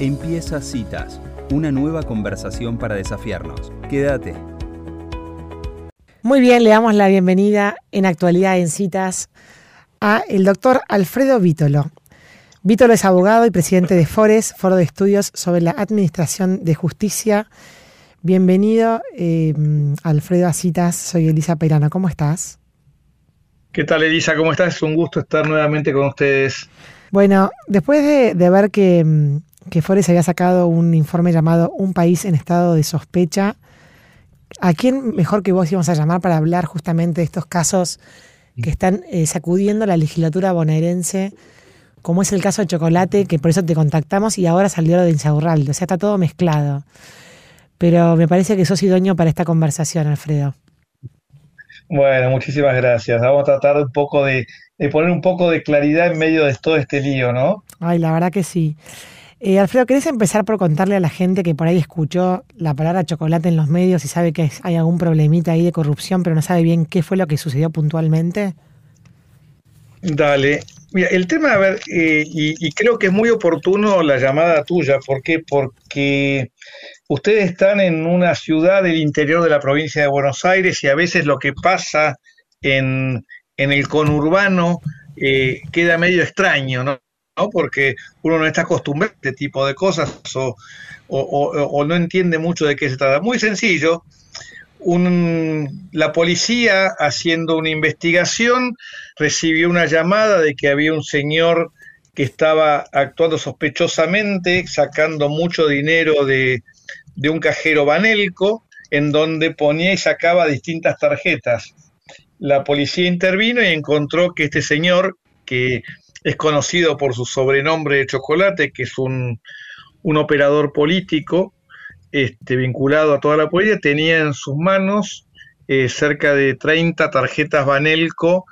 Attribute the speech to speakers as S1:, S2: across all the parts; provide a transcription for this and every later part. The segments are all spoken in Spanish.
S1: Empieza Citas, una nueva conversación para desafiarnos. Quédate.
S2: Muy bien, le damos la bienvenida en Actualidad en Citas a el doctor Alfredo Vítolo. Vítolo es abogado y presidente de FORES, Foro de Estudios sobre la Administración de Justicia. Bienvenido, eh, Alfredo, a Citas. Soy Elisa Peirano. ¿Cómo estás?
S3: ¿Qué tal, Elisa? ¿Cómo estás? Es un gusto estar nuevamente con ustedes.
S2: Bueno, después de, ver que, mm, que Fores había sacado un informe llamado Un país en estado de sospecha, ¿a quién mejor que vos íbamos a llamar para hablar justamente de estos casos que están eh, sacudiendo la legislatura bonaerense? como es el caso de Chocolate, que por eso te contactamos y ahora salió lo de Insaurralde. O sea, está todo mezclado. Pero me parece que sos idóneo para esta conversación, Alfredo.
S3: Bueno, muchísimas gracias. Vamos a tratar un poco de, poner un poco de claridad en medio de todo este lío, ¿no?
S2: Ay, la verdad que sí. Eh, Alfredo, ¿querés empezar por contarle a la gente que por ahí escuchó la palabra chocolate en los medios y sabe que hay algún problemita ahí de corrupción, pero no sabe bien qué fue lo que sucedió puntualmente?
S3: Dale. Mira, el tema, a ver, eh, y, creo que es muy oportuno la llamada tuya. ¿Por qué? Porque ustedes están en una ciudad del interior de la provincia de Buenos Aires y a veces lo que pasa en, el conurbano eh, queda medio extraño, ¿no? Porque uno no está acostumbrado a este tipo de cosas o, o no entiende mucho de qué se trata. Muy sencillo la policía haciendo una investigación recibió una llamada de que había un señor que estaba actuando sospechosamente, sacando mucho dinero de, de un cajero banelco, en donde ponía y sacaba distintas tarjetas. La policía intervino y encontró que este señor, que es conocido por su sobrenombre de Chocolate, que es un, un operador político, este, vinculado a toda la policía, tenía en sus manos eh, cerca de 30 tarjetas Banelco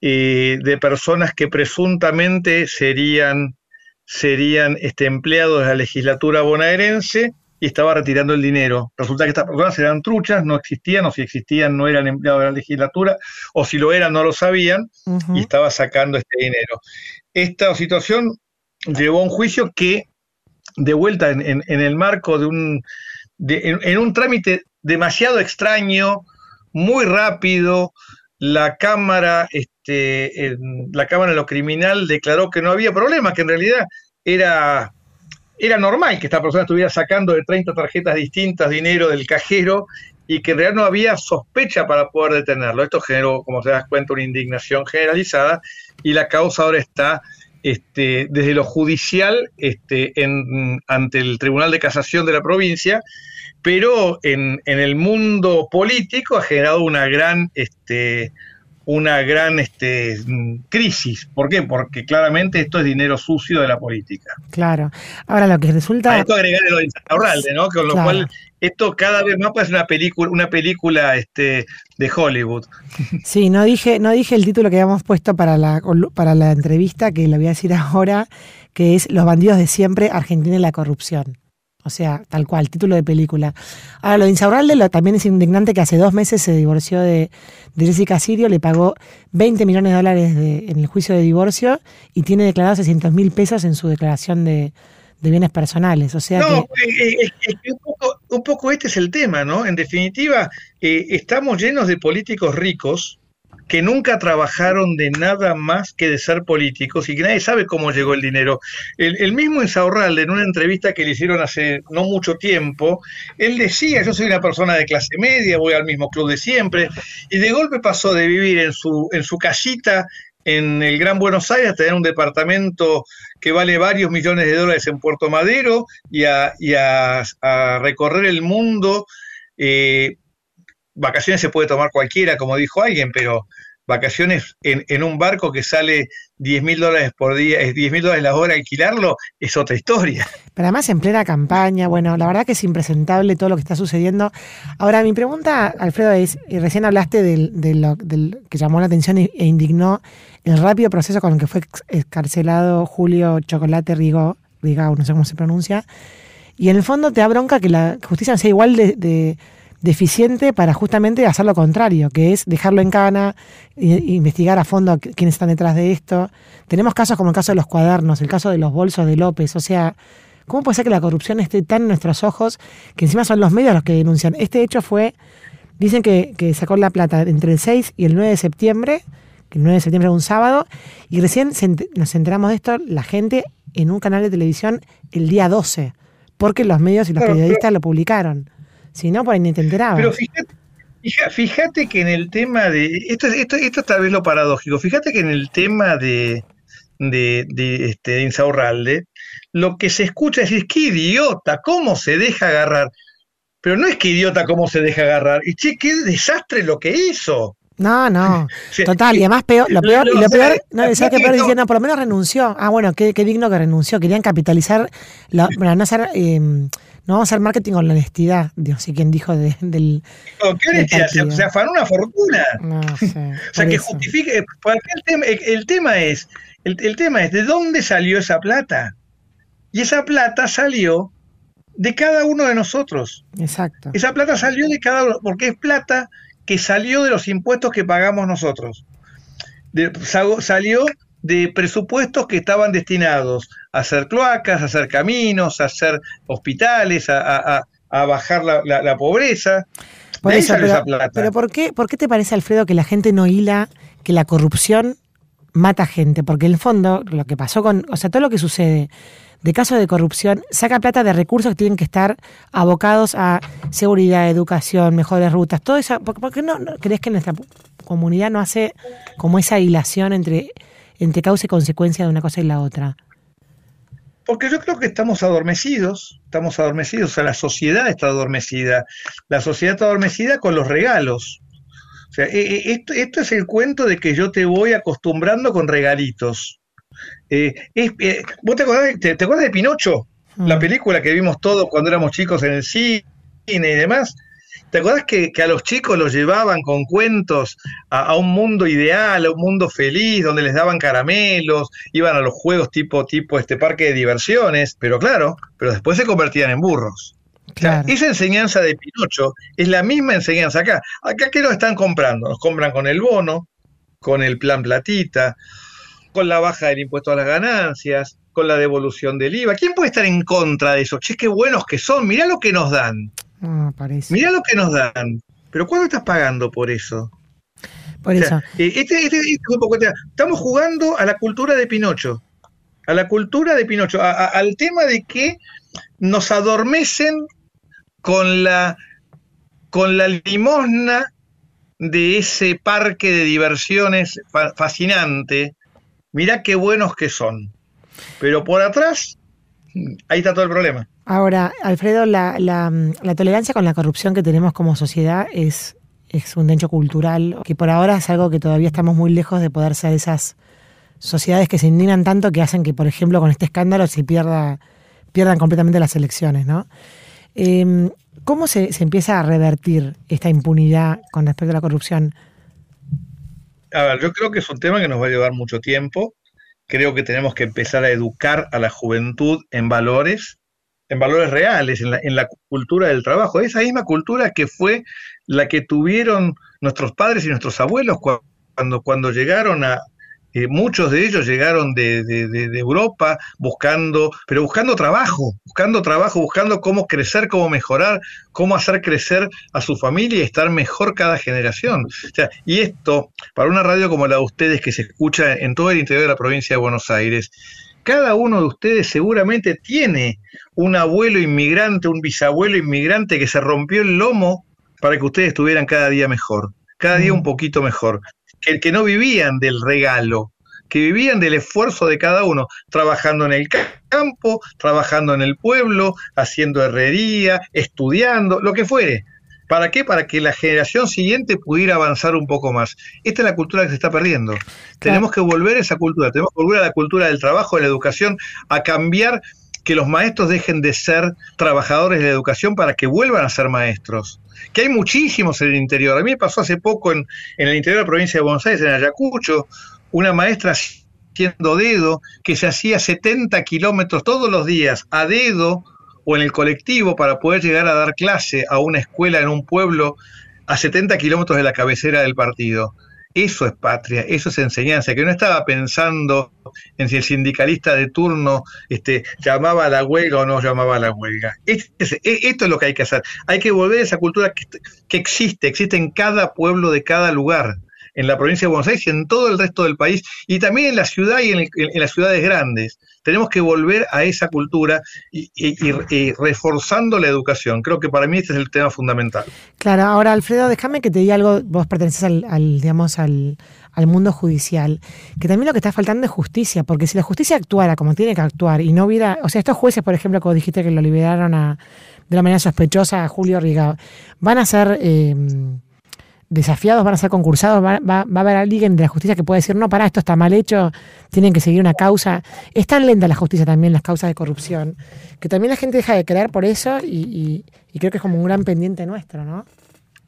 S3: eh, de personas que presuntamente serían, serían este, empleados de la legislatura bonaerense y estaba retirando el dinero. Resulta que estas personas eran truchas, no existían, o si existían no eran empleados de la legislatura, o si lo eran no lo sabían, y estaba sacando este dinero. Esta situación llevó a un juicio que de vuelta en, el marco de un, en, un trámite demasiado extraño, muy rápido, la Cámara, este, la Cámara de lo Criminal declaró que no había problema, que en realidad era, era normal que esta persona estuviera sacando de 30 tarjetas distintas dinero del cajero y que en realidad no había sospecha para poder detenerlo. Esto generó, como se das cuenta, una indignación generalizada y la causa ahora está este, desde lo judicial este, ante el Tribunal de Casación de la provincia, pero en, el mundo político ha generado una gran, este, una gran este, crisis. ¿Por qué? Porque claramente esto es dinero sucio de la política.
S2: Claro. Ahora lo que resulta...
S3: A esto agregarle lo de Insaurralde, ¿no? Con lo cual esto cada vez más parece una película, una película este, de Hollywood.
S2: Sí, no dije, no dije el título que habíamos puesto para la, para la entrevista, que lo voy a decir ahora, que es Los bandidos de siempre, Argentina y la corrupción. O sea, tal cual, título de película. Ahora, lo de Insaurralde lo, también es indignante que hace dos meses se divorció de, Jessica Sirio, le pagó 20 millones de dólares en el juicio de divorcio y tiene declarado 600 mil pesos en su declaración de, de bienes personales. O sea no,
S3: eh, eh, un, poco, este es el tema, ¿no? En definitiva, eh, estamos llenos de políticos ricos que nunca trabajaron de nada más que de ser políticos y que nadie sabe cómo llegó el dinero. El, mismo Insaurralde, en una entrevista que le hicieron hace no mucho tiempo, él decía, yo soy una persona de clase media, voy al mismo club de siempre, y de golpe pasó de vivir en su, en su casita en el Gran Buenos Aires, tener un departamento que vale varios millones de dólares en Puerto Madero y a, recorrer el mundo. Eh, vacaciones se puede tomar cualquiera, como dijo alguien, pero vacaciones en, un barco que sale 10 mil dólares por día, es 10 mil dólares la hora alquilarlo, es otra historia.
S2: Pero además en plena campaña, bueno, la verdad que es impresentable todo lo que está sucediendo. Ahora, mi pregunta, Alfredo, es, y recién hablaste de lo, del, que llamó la atención e, indignó el rápido proceso con el que fue escarcelado Julio Chocolate Rigo, Rigao, no sé cómo se pronuncia, y en el fondo te da bronca que la justicia sea igual de deficiente para justamente hacer lo contrario, que es dejarlo en cana, e, investigar a fondo quiénes están detrás de esto. Tenemos casos como el caso de los cuadernos, el caso de los bolsos de López, o sea, ¿Cómo puede ser que la corrupción esté tan en nuestros ojos que encima son los medios los que denuncian? Este hecho fue, dicen que, que sacó la plata entre el 6 y el 9 de septiembre, que el 9 de septiembre era un sábado, y recién nos enteramos de esto, la gente en un canal de televisión el día 12, porque los medios y los periodistas lo publicaron. Si no, por ahí ni te enterabas.
S3: Pero fíjate, fíjate que en el tema de. Esto, esto, esto es tal vez lo paradójico. Fíjate que en el tema de, de, de, este, Insaurralde, lo que se escucha es decir, qué idiota, cómo se deja agarrar. Pero no es que idiota cómo se deja agarrar. Y che, qué desastre lo que hizo.
S2: No, no, total, y además peor, lo peor, y lo peor, no, decía que peor diciendo, por lo menos renunció. Ah, bueno, qué, qué digno que renunció. Querían capitalizar, la, para no hacer, eh, no vamos a hacer marketing con la honestidad, Dios, sí, quien dijo de, del.
S3: ¿Qué decía? Se, se, afanó una fortuna. No sé. o sea, que justifique. El tema, el tema es, el, el tema es, ¿de dónde salió esa plata? Y esa plata salió de cada uno de nosotros.
S2: Exacto.
S3: Esa plata salió de cada uno, porque es plata que salió de los impuestos que pagamos nosotros. De, salió de presupuestos que estaban destinados a hacer cloacas, a hacer caminos, a hacer hospitales, a, a, a bajar la, la, la, pobreza.
S2: Por eso, pero, pero ¿por, qué, ¿por qué te parece, Alfredo, que la gente no hila que la corrupción mata gente? Porque en el fondo, lo que pasó con, o sea, todo lo que sucede de casos de corrupción saca plata de recursos que tienen que estar abocados a seguridad, educación, mejores rutas, todo eso. ¿Por, qué no, no, crees que nuestra comunidad no hace como esa hilación entre, entre causa y consecuencia de una cosa y la otra?
S3: Porque yo creo que estamos adormecidos, estamos adormecidos, o sea, la sociedad está adormecida, la sociedad está adormecida con los regalos. O sea, esto, esto es el cuento de que yo te voy acostumbrando con regalitos. Eh, eh, ¿Vos te acordás, te, te acordás, de Pinocho? Mm. La película que vimos todos cuando éramos chicos en el cine y demás. ¿Te acordás que, que a los chicos los llevaban con cuentos a, a, un mundo ideal, a un mundo feliz, donde les daban caramelos, iban a los juegos tipo, tipo este parque de diversiones? Pero claro, pero después se convertían en burros. Claro. O sea, esa enseñanza de Pinocho es la misma enseñanza acá. Acá, ¿qué nos están comprando? Nos compran con el bono, con el plan platita, con la baja del impuesto a las ganancias, con la devolución del IVA. ¿Quién puede estar en contra de eso? Che, qué buenos que son, mirá lo que nos dan.
S2: Ah, parece.
S3: Mirá lo que nos dan. Pero ¿cuánto estás pagando por eso?
S2: Por o sea, eso.
S3: Este, este, este, estamos jugando a la cultura de Pinocho. A la cultura de Pinocho. A, a, al tema de que nos adormecen con la, con la limosna de ese parque de diversiones fa fascinante mirá qué buenos que son. Pero por atrás, ahí está todo el problema.
S2: Ahora, Alfredo, la, la, la tolerancia con la corrupción que tenemos como sociedad es, es un hecho cultural, que por ahora es algo que todavía estamos muy lejos de poder ser esas sociedades que se indignan tanto que hacen que, por ejemplo, con este escándalo se pierda, pierdan completamente las elecciones, ¿no? Eh, ¿Cómo se, se empieza a revertir esta impunidad con respecto a la corrupción?
S3: a ver, yo creo que es un tema que nos va a llevar mucho tiempo. Creo que tenemos que empezar a educar a la juventud en valores, en valores reales, en la, cultura del trabajo. Esa misma cultura que fue la que tuvieron nuestros padres y nuestros abuelos cuando, cuando llegaron a, eh, muchos de ellos llegaron de, de, de, Europa buscando, pero buscando trabajo, buscando trabajo, buscando cómo crecer, cómo mejorar, cómo hacer crecer a su familia y estar mejor cada generación. O sea, y esto, para una radio como la de ustedes que se escucha en todo el interior de la provincia de Buenos Aires, cada uno de ustedes seguramente tiene un abuelo inmigrante, un bisabuelo inmigrante que se rompió el lomo para que ustedes estuvieran cada día mejor, cada día un poquito mejor que, que no vivían del regalo, que vivían del esfuerzo de cada uno, trabajando en el campo, trabajando en el pueblo, haciendo herrería, estudiando, lo que fuere. ¿Para qué? Para que la generación siguiente pudiera avanzar un poco más. Esta es la cultura que se está perdiendo. Claro. Tenemos que volver a esa cultura, tenemos que volver a la cultura del trabajo, de la educación, a cambiar que los maestros dejen de ser trabajadores de la educación para que vuelvan a ser maestros. Que hay muchísimos en el interior. A mí me pasó hace poco en, en el interior de la provincia de Buenos Aires, en Ayacucho, una maestra haciendo dedo que se hacía 70 kilómetros todos los días a dedo o en el colectivo para poder llegar a dar clase a una escuela en un pueblo a 70 kilómetros de la cabecera del partido. Eso es patria, eso es enseñanza, que no estaba pensando en si el sindicalista de turno este, llamaba a la huelga o no llamaba a la huelga. E, esto es lo que hay que hacer. Hay que volver a esa cultura que existe, existe en cada pueblo de cada lugar en la provincia de Buenos Aires y en todo el resto del país, y también en la ciudad y en, las ciudades grandes. Tenemos que volver a esa cultura y, reforzando la educación. Creo que para mí este es el tema fundamental.
S2: Claro, ahora Alfredo, déjame que te diga algo, vos perteneces al, digamos, al, mundo judicial, que también lo que está faltando es justicia, porque si la justicia actuara como tiene que actuar y no hubiera, o sea, estos jueces, por ejemplo, como dijiste que lo liberaron a, de la manera sospechosa a Julio Riga, van a ser... Eh, desafiados, van a ser concursados, va, va, a haber alguien de la justicia que pueda decir, no, para, esto está mal hecho, tienen que seguir una causa. Es tan lenta la justicia también, las causas de corrupción, que también la gente deja de creer por eso y, creo que es como un gran pendiente nuestro, ¿no?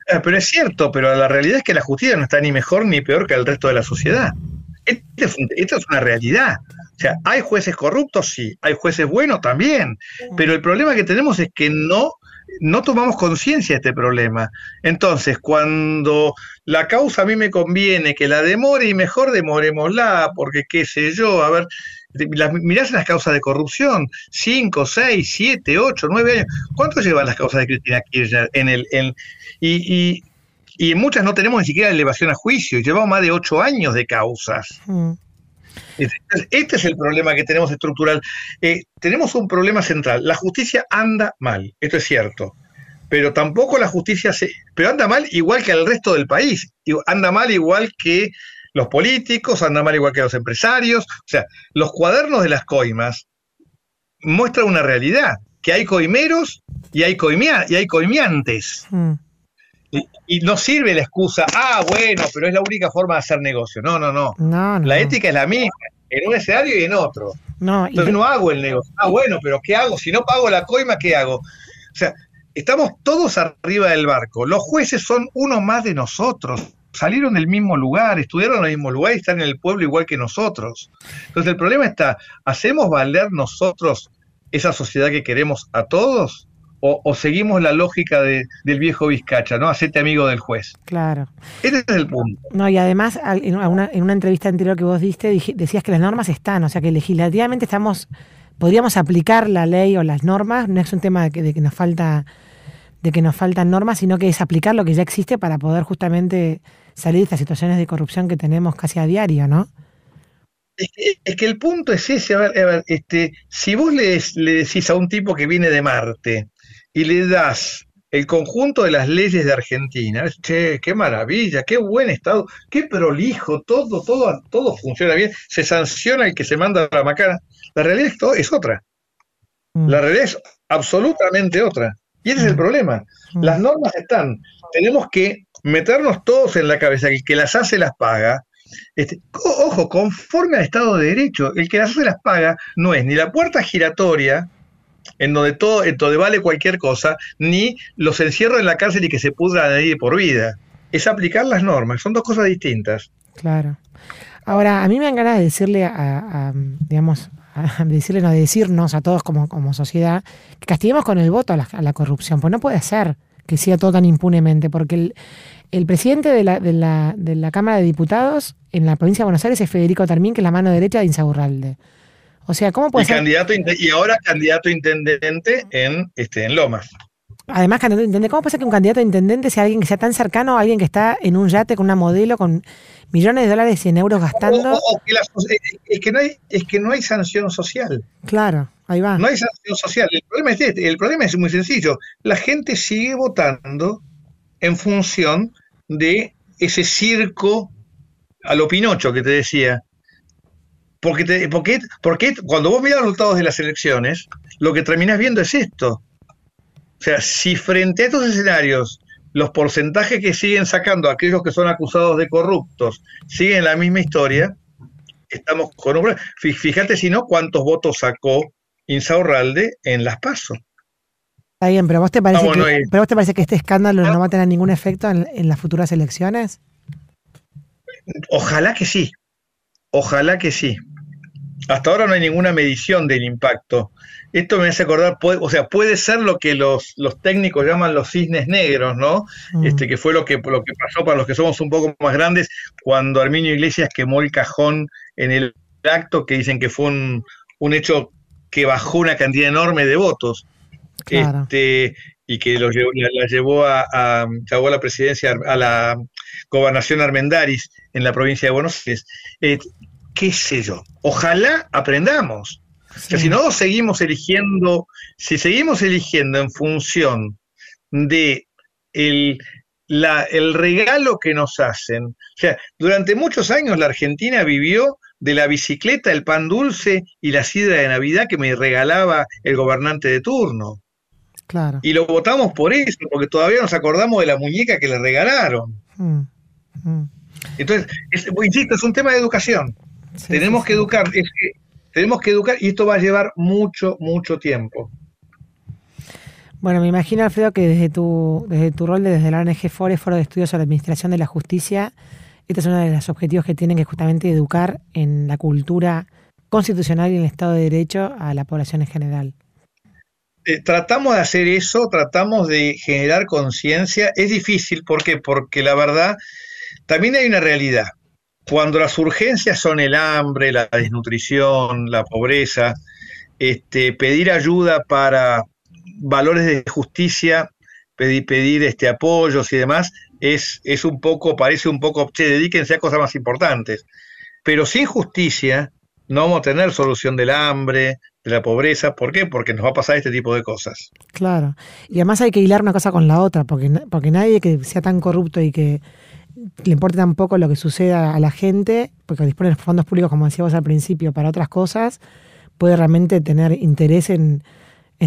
S3: Eh, pero es cierto, pero la realidad es que la justicia no está ni mejor ni peor que el resto de la sociedad. Este esto es una realidad. O sea, ¿hay jueces corruptos? Sí. ¿Hay jueces buenos? También. Pero el problema que tenemos es que no no tomamos conciencia de este problema. Entonces, cuando la causa a mí me conviene que la demore y mejor demorémosla, porque qué sé yo, a ver, mirás las causas de corrupción, 5, 6, 7, 8, 9 años. ¿Cuánto llevan las causas de Cristina Kirchner en el... y, y, muchas no tenemos ni siquiera elevación a juicio, llevamos más de 8 años de causas. Mm. Este es el problema que tenemos estructural. Eh, tenemos un problema central. La justicia anda mal, esto es cierto. Pero tampoco la justicia se. Pero anda mal igual que al resto del país. Anda mal igual que los políticos, anda mal igual que los empresarios. O sea, los cuadernos de las coimas muestran una realidad: que hay coimeros y hay, coimia, y hay coimiantes. Mm. Y, no sirve la excusa, ah, bueno, pero es la única forma de hacer negocio. No, no, no. La ética es la misma, en un escenario y en otro. No, Entonces no hago el negocio. Ah, bueno, pero ¿qué hago? Si no pago la coima, ¿qué hago? O sea, estamos todos arriba del barco. Los jueces son uno más de nosotros. Salieron del mismo lugar, estudiaron en el mismo lugar y están en el pueblo igual que nosotros. Entonces el problema está, ¿hacemos valer nosotros esa sociedad que queremos a todos? O, seguimos la lógica del viejo Vizcacha, ¿no? Hacete amigo del juez.
S2: Claro.
S3: Ese es el punto.
S2: No, y además, en una, en una entrevista anterior que vos diste, decías que las normas están, o sea que legislativamente estamos, podríamos aplicar la ley o las normas, no es un tema de que, de que nos falta de que nos faltan normas, sino que es aplicar lo que ya existe para poder justamente salir de estas situaciones de corrupción que tenemos casi a diario, ¿no?
S3: Es que, el punto es ese, a ver, a ver este, si vos le, le, decís a un tipo que viene de Marte, y le das el conjunto de las leyes de Argentina, che, qué maravilla, qué buen estado, qué prolijo, todo, todo, todo funciona bien, se sanciona el que se manda a la macana. La realidad es, otra. Mm. La realidad es absolutamente otra. Y ese es el mm. problema. Mm. Las normas están. Tenemos que meternos todos en la cabeza que el que las hace las paga. Este, ojo, conforme al Estado de Derecho, el que las hace las paga no es ni la puerta giratoria en donde todo, en donde vale cualquier cosa, ni los encierros en la cárcel y que se pudra de por vida. Es aplicar las normas, son dos cosas distintas.
S2: Claro. Ahora, a mí me dan ganas de decirle a, digamos, a decirle, de decirnos a todos como, como sociedad que castiguemos con el voto a la, corrupción, pues no puede ser que siga todo tan impunemente, porque el, presidente de la, de, la, de la Cámara de Diputados en la provincia de Buenos Aires es Federico Termín, que es la mano derecha de Insaurralde. O sea, ¿cómo puede
S3: y Candidato, y ahora candidato intendente en, este, en Lomas.
S2: Además, candidato a intendente, ¿cómo pasa que un candidato a intendente sea alguien que sea tan cercano a alguien que está en un yate con una modelo con millones de dólares y en euros gastando?
S3: es, que no hay, es que no hay sanción social.
S2: Claro, ahí va.
S3: No hay sanción social. El problema es este, el problema es muy sencillo. La gente sigue votando en función de ese circo a lo Pinocho que te decía. Porque, te, porque, porque cuando vos miras los resultados de las elecciones, lo que terminás viendo es esto. O sea, si frente a estos escenarios los porcentajes que siguen sacando aquellos que son acusados de corruptos siguen la misma historia, estamos con un... Fíjate si no cuántos votos sacó Insaurralde en las PASO.
S2: Está bien, pero ¿vos te parece, que, ¿pero vos te parece que este escándalo no va a tener ningún efecto en las futuras elecciones?
S3: Ojalá que sí. Ojalá que sí. hasta ahora no hay ninguna medición del impacto. Esto me hace acordar, o sea, puede ser lo que los, los técnicos llaman los cisnes negros, ¿no? Mm. Este, que fue lo que, lo que pasó para los que somos un poco más grandes cuando Arminio Iglesias quemó el cajón en el acto, que dicen que fue un, un hecho que bajó una cantidad enorme de votos. Este, y que lo llevó, la, llevó a, a, la presidencia, a la gobernación Armendaris en la provincia de Buenos Aires. Eh, qué sé yo, ojalá aprendamos. si no seguimos eligiendo, si seguimos eligiendo en función de el, la, el regalo que nos hacen, o sea, durante muchos años la Argentina vivió de la bicicleta, el pan dulce y la sidra de Navidad que me regalaba el gobernante de turno. Claro. Y lo votamos por eso, porque todavía nos acordamos de la muñeca que le regalaron. Mm, mm. Entonces, insisto, es un tema de educación tenemos que educar, tenemos que educar y esto va a llevar mucho, mucho tiempo.
S2: Bueno, me imagino, Alfredo, que desde tu, desde tu rol desde la ONG FORE, Foro de Estudios sobre la Administración de la Justicia, este es uno de los objetivos que tienen que justamente educar en la cultura constitucional y en el Estado de Derecho a la población en general.
S3: Eh, tratamos de hacer eso, tratamos de generar conciencia. Es difícil, ¿por qué? Porque la verdad, también hay una realidad cuando las urgencias son el hambre, la desnutrición, la pobreza, este, pedir ayuda para valores de justicia, pedir, este, apoyos y demás, es, es un poco, parece un poco, che, dedíquense a cosas más importantes. Pero sin justicia no vamos a tener solución del hambre, de la pobreza. ¿Por qué? Porque nos va a pasar este tipo de cosas.
S2: Claro. Y además hay que hilar una cosa con la otra, porque, porque nadie que sea tan corrupto y que le importa tampoco lo que suceda a la gente, porque dispone de fondos públicos, como decíamos al principio, para otras cosas, puede realmente tener interés en,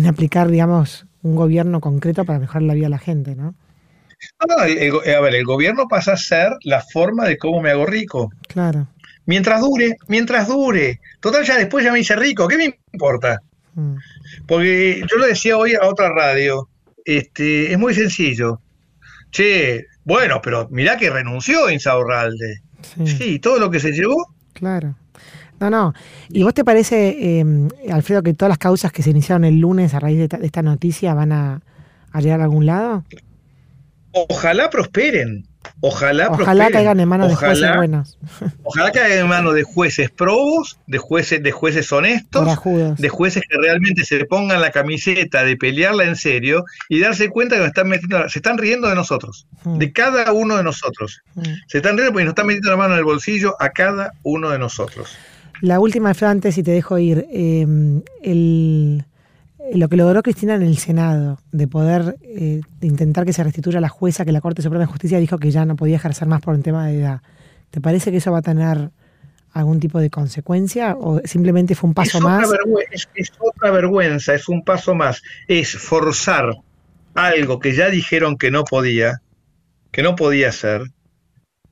S2: aplicar, digamos, un gobierno concreto para mejorar la vida de la gente, ¿no?
S3: No, a ver, el gobierno pasa a ser la forma de cómo me hago rico.
S2: Claro.
S3: Mientras dure, mientras dure. Total, ya después ya me hice rico, ¿qué me importa? Mm. Porque yo lo decía hoy a otra radio, este, es muy sencillo. Che, bueno, pero mirá que renunció Insaurralde. Sí. sí, todo lo que se llevó.
S2: Claro. No, no. ¿Y vos te parece, em, Alfredo, que todas las causas que se iniciaron el lunes a raíz de, esta noticia van a, llegar a algún lado?
S3: Ojalá prosperen. Ojalá,
S2: ojalá caigan en manos de jueces buenos.
S3: Ojalá caigan en manos de jueces probos, de jueces, de jueces honestos, de jueces que realmente se pongan la camiseta de pelearla en serio y darse cuenta que nos están metiendo, se están riendo de nosotros, mm. de cada uno de nosotros. Mm. Se están riendo porque nos están metiendo la mano en el bolsillo a cada uno de nosotros.
S2: La última, Alfredo, antes y te dejo ir. Em, el lo que logró Cristina en el Senado, de poder eh, intentar que se restituya a la jueza que la Corte Suprema de Justicia dijo que ya no podía ejercer más por un tema de edad. ¿Te parece que eso va a tener algún tipo de consecuencia o simplemente fue un paso más?
S3: es, es, otra vergüenza, es un paso más. Es forzar algo que ya dijeron que no podía, que no podía hacer,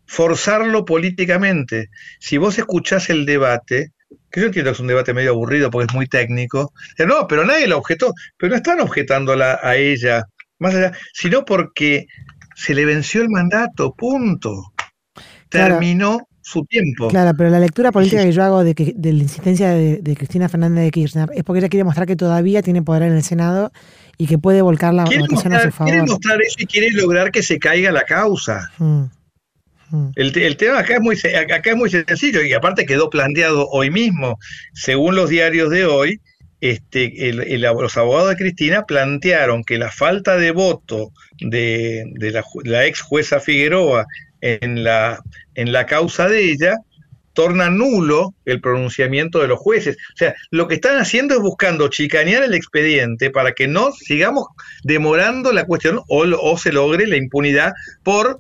S3: forzarlo políticamente. Si vos escuchás el debate, que yo entiendo que es un debate medio aburrido porque es muy técnico. No, pero nadie la objetó, pero no están objetándola a ella, más allá, sino porque se le venció el mandato, punto. Terminó su tiempo.
S2: Claro, pero la lectura política que yo hago de, que, de la insistencia de, Cristina Fernández de Kirchner es porque ella quiere mostrar que todavía tiene poder en el Senado y que puede volcar la votación a su favor.
S3: Quiere mostrar eso y quiere lograr que se caiga la causa. Mm. Mm. El, tema acá es, muy, acá es muy sencillo y aparte quedó planteado hoy mismo, según los diarios de hoy, este, los abogados de Cristina plantearon que la falta de voto de, la, ex jueza Figueroa en la, en la causa de ella torna nulo el pronunciamiento de los jueces. O sea, lo que están haciendo es buscando chicanear el expediente para que no sigamos demorando la cuestión o, o se logre la impunidad por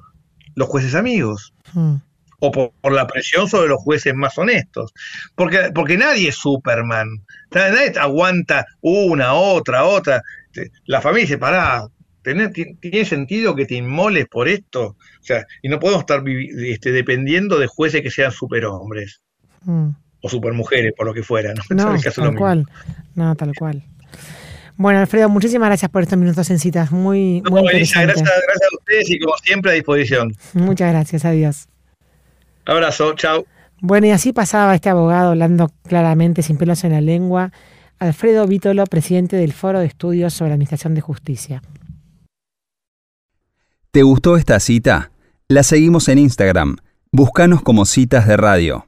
S3: los jueces amigos. Hmm. O por, la presión sobre los jueces más honestos. Porque, porque nadie es Superman. Nadie aguanta una, otra, otra. La familia dice, pará, ¿tiene sentido que te inmoles por esto? O sea, y no podemos estar este, dependiendo de jueces que sean superhombres. Hmm. O supermujeres, por lo que fuera.
S2: No, tal cual. No, tal cual. Bueno, Alfredo, muchísimas gracias por estos minutos en citas. Muy, muy
S3: gracias, gracias a ustedes y como siempre a disposición.
S2: Muchas gracias, adiós.
S3: Abrazo, chao.
S2: Bueno, y así pasaba este abogado hablando claramente, sin pelos en la lengua, Alfredo Vítolo, presidente del Foro de Estudios sobre Administración de Justicia.
S1: ¿Te gustó esta cita? La seguimos en Instagram. Búscanos como citas de radio.